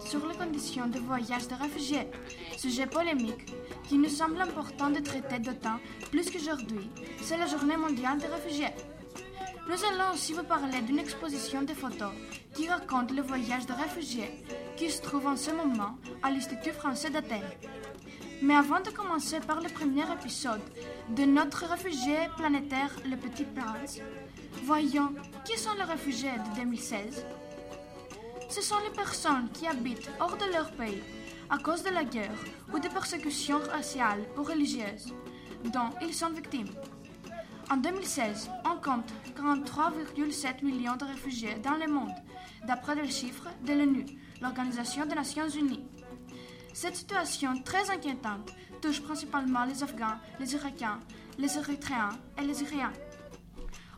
sur les conditions de voyage des réfugiés, sujet polémique qui nous semble important de traiter d'autant plus qu'aujourd'hui, c'est la journée mondiale des réfugiés. Nous allons aussi vous parler d'une exposition de photos qui raconte le voyage des réfugiés qui se trouve en ce moment à l'Institut français d'Athènes. Mais avant de commencer par le premier épisode de notre réfugié planétaire Le Petit Prince, voyons qui sont les réfugiés de 2016. Ce sont les personnes qui habitent hors de leur pays à cause de la guerre ou de persécutions raciales ou religieuses dont ils sont victimes. En 2016, on compte 43,7 millions de réfugiés dans le monde, d'après les chiffres de l'ONU, l'Organisation des Nations Unies. Cette situation très inquiétante touche principalement les Afghans, les Irakiens, les Érythréens et les Syriens.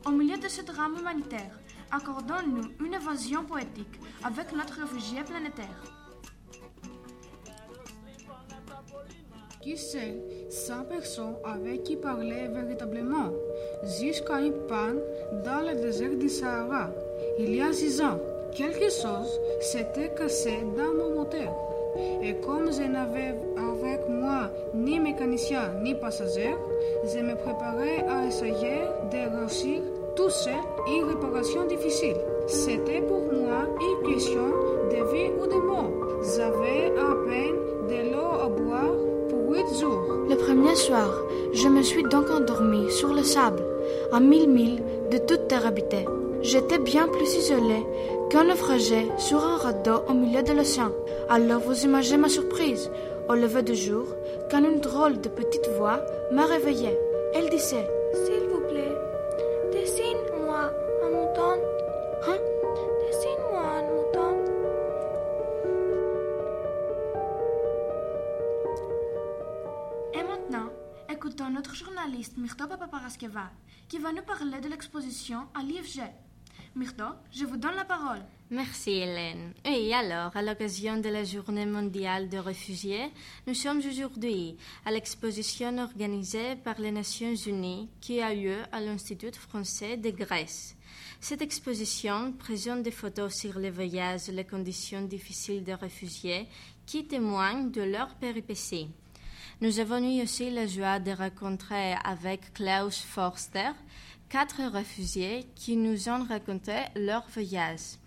Au milieu de ce drame humanitaire, accordons-nous une évasion poétique avec notre réfugié planétaire. Qui c'est sa personne avec qui parler véritablement Jusqu'à une panne dans le désert du Sahara. Il y a six ans, quelque chose s'était cassé dans mon moteur. Et comme je n'avais avec moi ni mécanicien ni passager, je me préparais à essayer de réussir tout seul une réparation difficile. C'était pour moi une question de vie ou de mort. J'avais à peine de l'eau à boire pour huit jours. Le premier soir, je me suis donc endormi sur le sable, à mille milles de toute terre habitée. J'étais bien plus isolé qu'un naufragé sur un radeau au milieu de l'océan. Alors vous imaginez ma surprise au lever du jour quand une drôle de petite voix m'a réveillée. Elle disait écoutons notre journaliste Myrto Papaparaskeva qui va nous parler de l'exposition à l'IFG. Myrto, je vous donne la parole. Merci Hélène. Et alors, à l'occasion de la Journée mondiale des réfugiés, nous sommes aujourd'hui à l'exposition organisée par les Nations Unies qui a lieu à l'Institut français de Grèce. Cette exposition présente des photos sur les voyages et les conditions difficiles des réfugiés qui témoignent de leur péripéties. Nous avons eu aussi la joie de rencontrer avec Klaus Forster quatre réfugiés qui nous ont raconté leur voyage.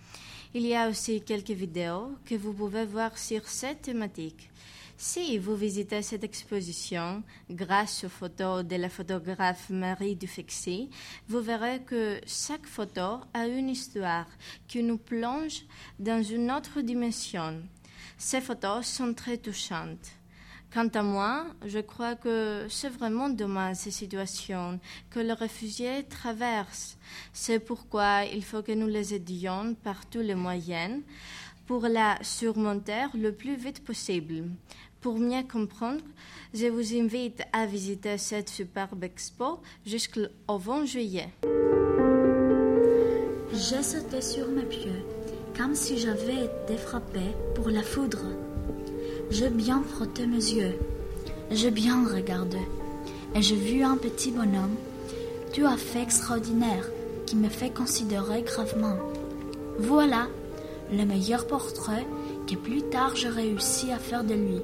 Il y a aussi quelques vidéos que vous pouvez voir sur cette thématique. Si vous visitez cette exposition grâce aux photos de la photographe Marie Dufexy, vous verrez que chaque photo a une histoire qui nous plonge dans une autre dimension. Ces photos sont très touchantes. Quant à moi, je crois que c'est vraiment dommage ces situations que les réfugiés traversent. C'est pourquoi il faut que nous les aidions par tous les moyens pour la surmonter le plus vite possible. Pour mieux comprendre, je vous invite à visiter cette superbe expo jusqu'au 20 juillet. J'ai sauté sur mes pieds, comme si j'avais été frappé pour la foudre. J'ai bien frotté mes yeux, j'ai bien regardé, et j'ai vu un petit bonhomme, tout à fait extraordinaire, qui me fait considérer gravement. Voilà le meilleur portrait que plus tard j'ai réussi à faire de lui.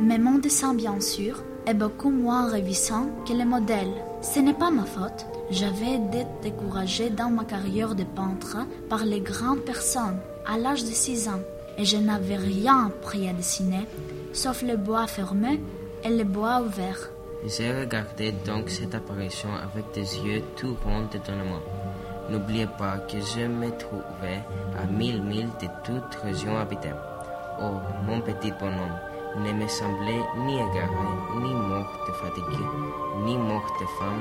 Mais mon dessin, bien sûr, est beaucoup moins ravissant que le modèle. Ce n'est pas ma faute. J'avais été découragée dans ma carrière de peintre par les grandes personnes à l'âge de 6 ans et je n'avais rien appris à dessiner sauf le bois fermé et le bois ouvert. J'ai regardé donc cette apparition avec des yeux tout ronds d'étonnement. N'oubliez pas que je me trouvais à mille milles de toute région habitée. Oh, mon petit bonhomme ne me semblait ni égaré, ni mort de fatigue, ni mort de faim,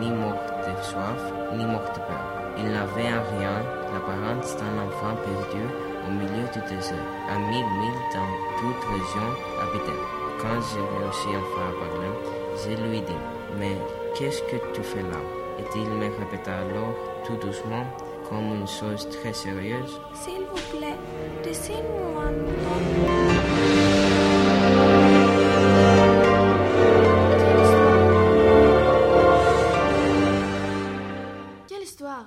ni mort de soif, ni mort de peur. Il n'avait en rien l'apparence d'un enfant perdu au milieu du désert, à mille milles dans toute région habitée. Quand j'ai réussi enfin à parler, je lui dis Mais qu'est-ce que tu fais là Et il me répéta alors, tout doucement, comme une chose très sérieuse S'il vous plaît, dessine-moi un. Quelle histoire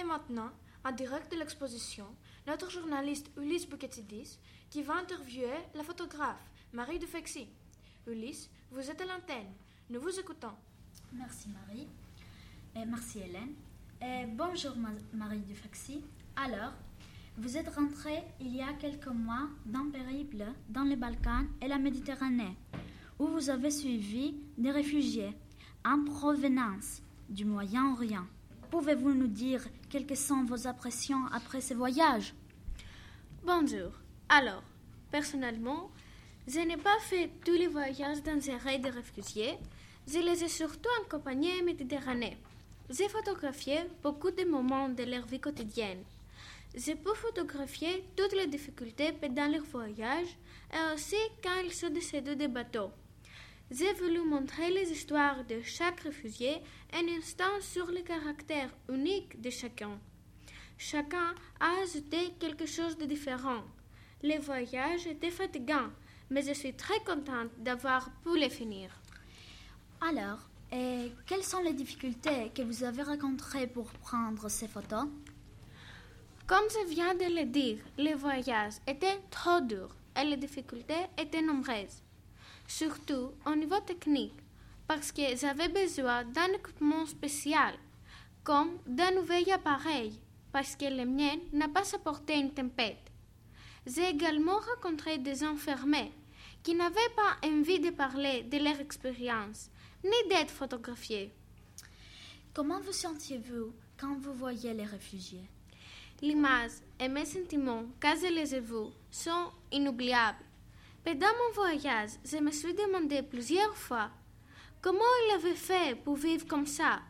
Et maintenant, en direct de l'exposition, notre journaliste Ulysse Buketidis qui va interviewer la photographe Marie de Fexy. Ulysse, vous êtes à l'antenne. Nous vous écoutons. Merci Marie. Merci Hélène. Et bonjour Marie Dufexy. Alors, vous êtes rentrée il y a quelques mois d'un périple dans les Balkans et la Méditerranée, où vous avez suivi des réfugiés en provenance du Moyen-Orient. Pouvez-vous nous dire quelles sont vos impressions après ce voyage? Bonjour. Alors, personnellement, je n'ai pas fait tous les voyages dans un de réfugiés. Je les ai surtout accompagnés méditerranéens. J'ai photographié beaucoup de moments de leur vie quotidienne. J'ai pu photographier toutes les difficultés pendant leur voyage et aussi quand ils sont descendus des bateaux. J'ai voulu montrer les histoires de chaque réfugié un instant sur le caractère unique de chacun. Chacun a ajouté quelque chose de différent. Les voyages étaient fatigants, mais je suis très contente d'avoir pu les finir. Alors, et quelles sont les difficultés que vous avez rencontrées pour prendre ces photos? Comme je viens de le dire, les voyages étaient trop durs et les difficultés étaient nombreuses, surtout au niveau technique, parce que j'avais besoin d'un équipement spécial, comme d'un nouvel appareil, parce que le mien n'a pas supporté une tempête. J'ai également rencontré des enfermés qui n'avaient pas envie de parler de leur expérience ni d'être photographié. Comment vous sentiez-vous quand vous voyez les réfugiés? L'image et mes sentiments je les vus sont inoubliables. Pendant mon voyage, je me suis demandé plusieurs fois comment ils avaient fait pour vivre comme ça,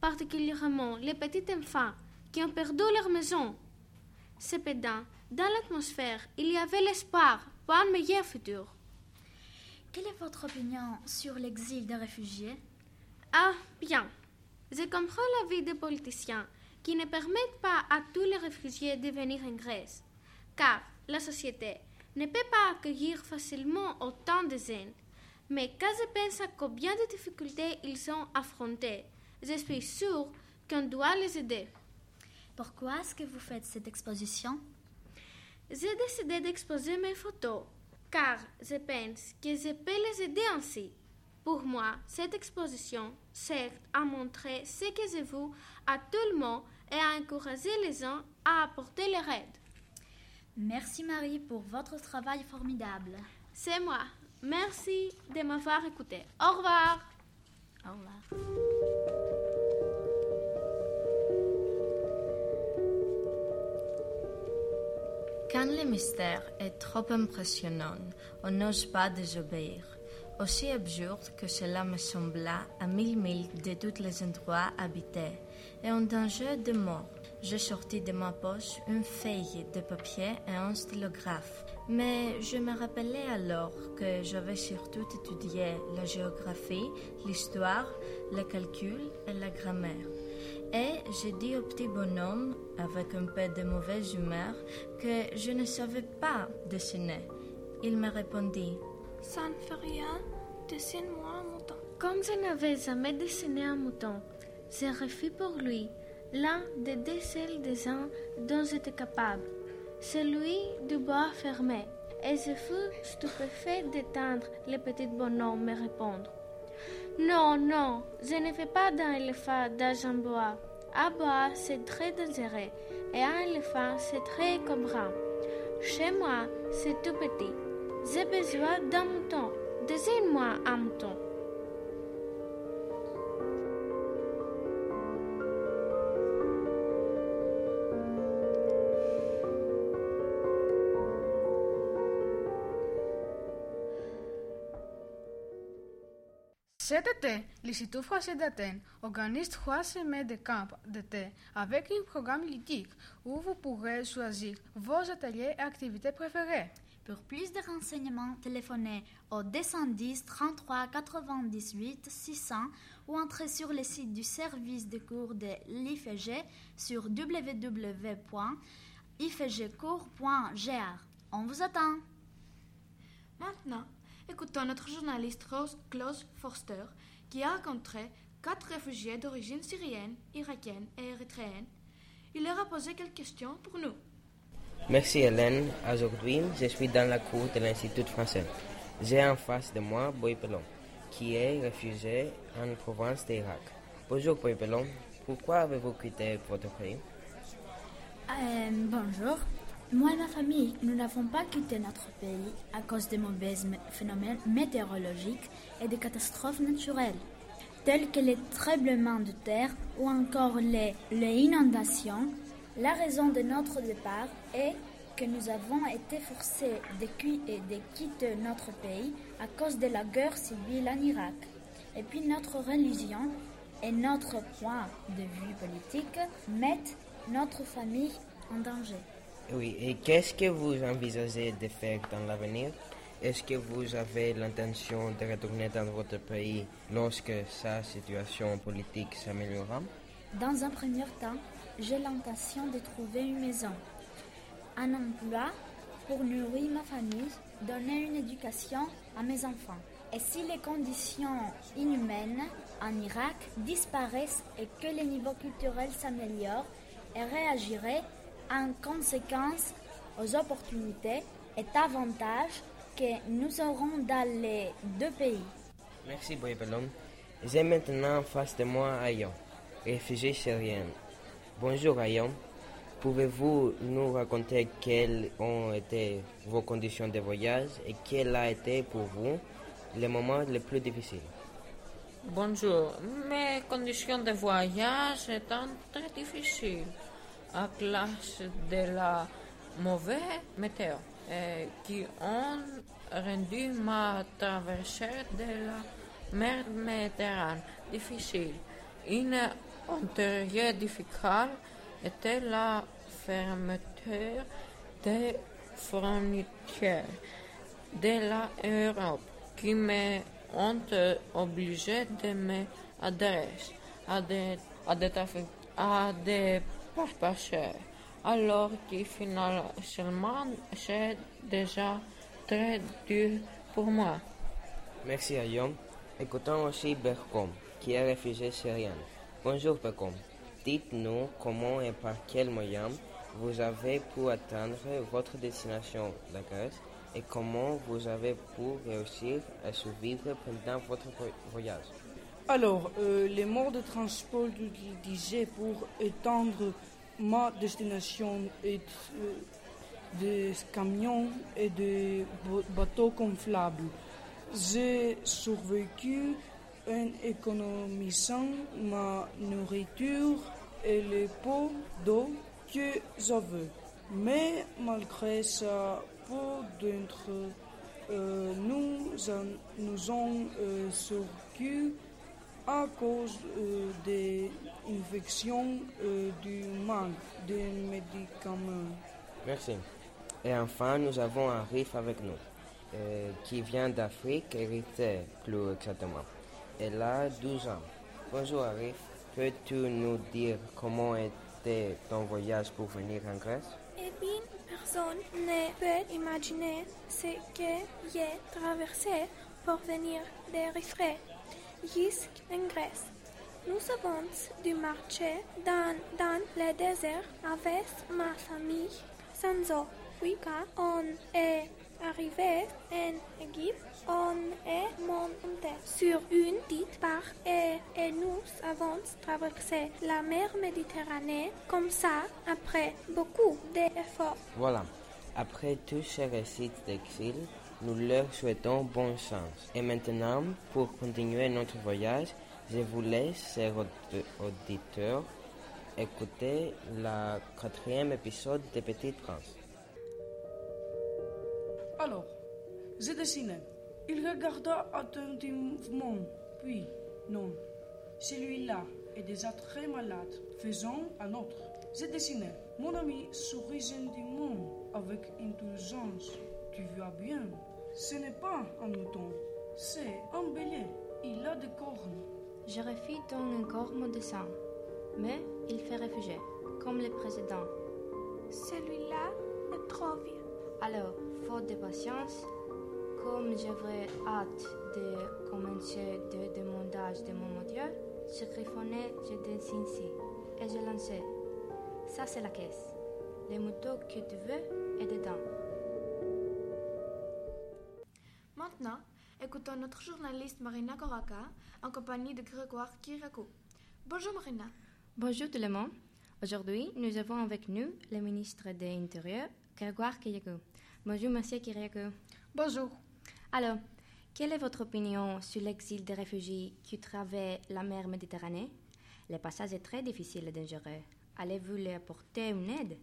particulièrement les petits enfants qui ont perdu leur maison. Cependant, dans l'atmosphère, il y avait l'espoir pour un meilleur futur. Quelle est votre opinion sur l'exil des réfugiés? Ah, bien. Je comprends la vie des politiciens qui ne permettent pas à tous les réfugiés de venir en Grèce, car la société ne peut pas accueillir facilement autant de jeunes. Mais quand je pense à combien de difficultés ils ont affrontées, je suis sûre qu'on doit les aider. Pourquoi est-ce que vous faites cette exposition? J'ai décidé d'exposer mes photos car je pense que je peux les aider ainsi. Pour moi, cette exposition sert à montrer ce que je veux à tout le monde et à encourager les gens à apporter leur aide. Merci Marie pour votre travail formidable. C'est moi. Merci de m'avoir écouté. Au revoir. Au revoir. Quand le mystère est trop impressionnant, on n'ose pas désobéir. Aussi absurde que cela me sembla à mille milles de tous les endroits habités et en danger de mort, j'ai sorti de ma poche une feuille de papier et un stylographe. Mais je me rappelais alors que j'avais surtout étudié la géographie, l'histoire, le calcul et la grammaire. Et j'ai dit au petit bonhomme, avec un peu de mauvaise humeur, que je ne savais pas dessiner. Il me répondit Ça ne fait rien, dessine-moi un mouton. Comme je n'avais jamais dessiné un mouton, j'ai refait pour lui l'un des deux seuls dessins dont j'étais capable, celui du bois fermé. Et je fus stupéfait d'entendre le petit bonhomme me répondre. Non, non, je ne fais pas d'un éléphant d'argent bois. Un bois, c'est très dangereux et un éléphant, c'est très encombrant. Chez moi, c'est tout petit. J'ai besoin d'un mouton. Dessine-moi un été, l'Institut français d'Athènes organise trois semaines de camp d'été avec un programme ludique où vous pourrez choisir vos ateliers et activités préférées. Pour plus de renseignements, téléphonez au 210 33 98 600 ou entrez sur le site du service de cours de l'IFG sur www.ifgcours.gr. On vous attend. Maintenant, écoutons notre journaliste Rose Klaus Forster qui a rencontré quatre réfugiés d'origine syrienne, irakienne et érythréenne. Il leur a posé quelques questions pour nous. Merci Hélène. Aujourd'hui, je suis dans la cour de l'Institut français. J'ai en face de moi Boy Pelon, qui est réfugié en province d'Irak. Bonjour Boy Pelon. Pourquoi avez-vous quitté votre pays? Euh, bonjour. Moi et ma famille, nous n'avons pas quitté notre pays à cause des mauvais phénomènes météorologiques et des catastrophes naturelles, telles que les tremblements de terre ou encore les, inondations. La raison de notre départ est que nous avons été forcés de quitter notre pays à cause de la guerre civile en Irak. Et puis notre religion et notre point de vue politique mettent notre famille en danger. Oui, et qu'est-ce que vous envisagez de faire dans l'avenir? Est-ce que vous avez l'intention de retourner dans votre pays lorsque sa situation politique s'améliorera? Dans un premier temps, j'ai l'intention de trouver une maison, un emploi pour nourrir ma famille, donner une éducation à mes enfants. Et si les conditions inhumaines en Irak disparaissent et que les niveaux culturels s'améliorent, et réagirai en conséquence aux opportunités et avantages que nous aurons dans les deux pays. Merci Boy Pelon. J'ai maintenant en face de moi Ayon, réfugié syrien. Bonjour Ayon. Pouvez-vous nous raconter quelles ont été vos conditions de voyage et quel a été pour vous le moment le plus difficile? Bonjour, mes conditions de voyage étant très difficiles à cause de la mauvaise météo et qui ont rendu ma traversée de la mer Méditerranée difficile. Une antérieure difficile était la fermeture des frontières de l'Europe qui me ont euh, obligé de me adresser à des, à à des alors que finalement c'est déjà très dur pour moi. Merci Ayon. Écoutons aussi Berkom, qui est réfugié syrien. Bonjour Berkom. Dites-nous comment et par quels moyens vous avez pu atteindre votre destination, la Grèce, et comment vous avez pu réussir à survivre pendant votre vo- voyage. Alors, euh, les modes de transport utilisés pour étendre ma destination est euh, des camions et des ba- bateaux gonflables. J'ai survécu en économisant ma nourriture et les pots d'eau que j'avais. Mais malgré ça, peu d'entre euh, nous, nous ont survécu à cause euh, des infections euh, du manque de médicaments. Merci. Et enfin, nous avons Arif avec nous, euh, qui vient d'Afrique, Érythrée plus exactement. Elle a 12 ans. Bonjour Arif, peux-tu nous dire comment était ton voyage pour venir en Grèce? Eh bien, personne ne peut imaginer ce que j'ai traversé pour venir d'Érythrée jusqu'en Grèce. Nous avons dû marcher dans, dans le désert avec ma famille sans eau. Puis quand on est arrivé en Égypte, on est monté sur une petite barque et, et nous avons traversé la mer Méditerranée comme ça après beaucoup d'efforts. Voilà. Après tous ces récits d'exil, nous leur souhaitons bonne chance. Et maintenant, pour continuer notre voyage, je vous laisse, chers aud- auditeurs, écouter le quatrième épisode de Petite France. Alors, j'ai dessiné. Il regarda attentivement, puis, non, celui-là est déjà très malade. Faisons un autre. J'ai dessiné. Mon ami sourit gentiment avec indulgence. Tu vois bien, ce n'est pas un mouton, c'est un bélier. Il a des cornes. Je refus donc encore mon dessin, mais il fait réfugié, comme le précédent. Celui-là est trop vieux. Alors, faute de patience, comme j'avais hâte de commencer le demandage de mon Dieu, Je griffonnais, je dessinais et je lançais. Ça, c'est la caisse. Le moto que tu veux est dedans. Maintenant, écoutons notre journaliste Marina Koraka en compagnie de Grégoire Kirakou. Bonjour Marina. Bonjour tout le monde. Aujourd'hui, nous avons avec nous le ministre de l'Intérieur, Grégoire Kirakou. Bonjour, monsieur Kirakou. Bonjour. Alors, quelle est votre opinion sur l'exil des réfugiés qui traversent la mer Méditerranée? Le passage est très difficile et dangereux. Allez-vous leur apporter une aide?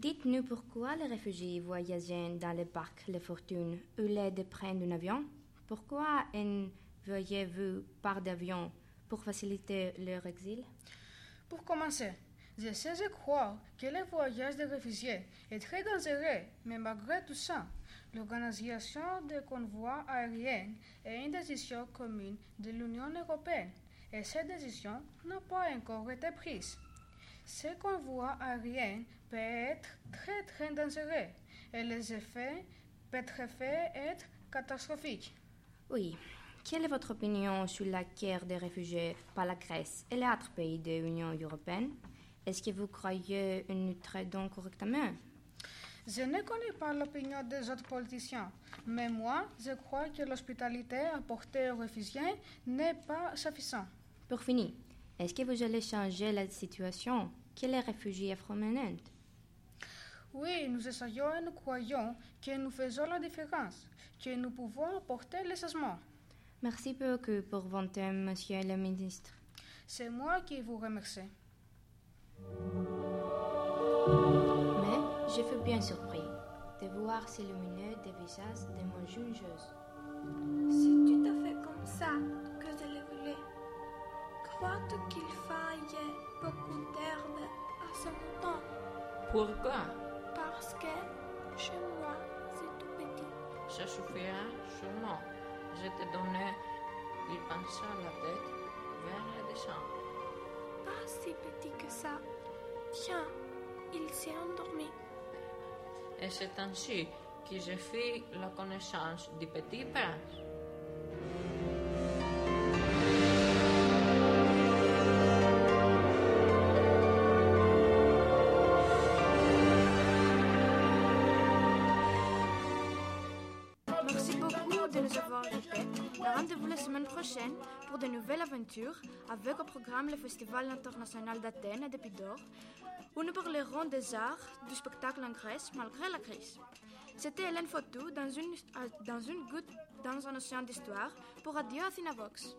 Dites-nous pourquoi les réfugiés voyagent dans les barques Les Fortunes ou l'aide prennent un avion? Pourquoi envoyez-vous par d'avion pour faciliter leur exil? Pour commencer, j'essaie de croire que le voyage des réfugiés est très dangereux, mais malgré tout ça, l'organisation des convois aériens est une décision commune de l'Union européenne et cette décision n'a pas encore été prise. Ces convois aériens peuvent être très très dangereux et les effets peuvent être catastrophiques. Oui. Quelle est votre opinion sur la guerre des réfugiés par la Grèce et les autres pays de l'Union européenne? Est-ce que vous croyez une traitons correctement? Je ne connais pas l'opinion des autres politiciens, mais moi, je crois que l'hospitalité apportée aux réfugiés n'est pas suffisante. Pour finir, est-ce que vous allez changer la situation? Que les réfugiés afro-menant Oui, nous essayons et nous croyons que nous faisons la différence, que nous pouvons apporter les changements. Merci beaucoup pour votre temps, monsieur le ministre. C'est moi qui vous remercie. Mais je fus bien surpris de voir s'illuminer des visages de mon jeune. C'est tout à fait comme ça que je le voulais. Crois-tu qu'il faille beaucoup d'herbe à ce moment Pourquoi? Parce que chez moi, c'est tout petit. Ça suffira sûrement. Je te donnais, il pencha la tête vers le dessin. Pas si petit que ça. Tiens, il s'est endormi. Et c'est ainsi que j'ai fait la connaissance du petit prince. Prochaine pour de nouvelles aventures avec au programme le Festival international d'Athènes et d'Épidore où nous parlerons des arts, du spectacle en Grèce malgré la crise. C'était Hélène Fotou dans une, dans une goutte dans un océan d'histoire pour Radio Athéna Vox.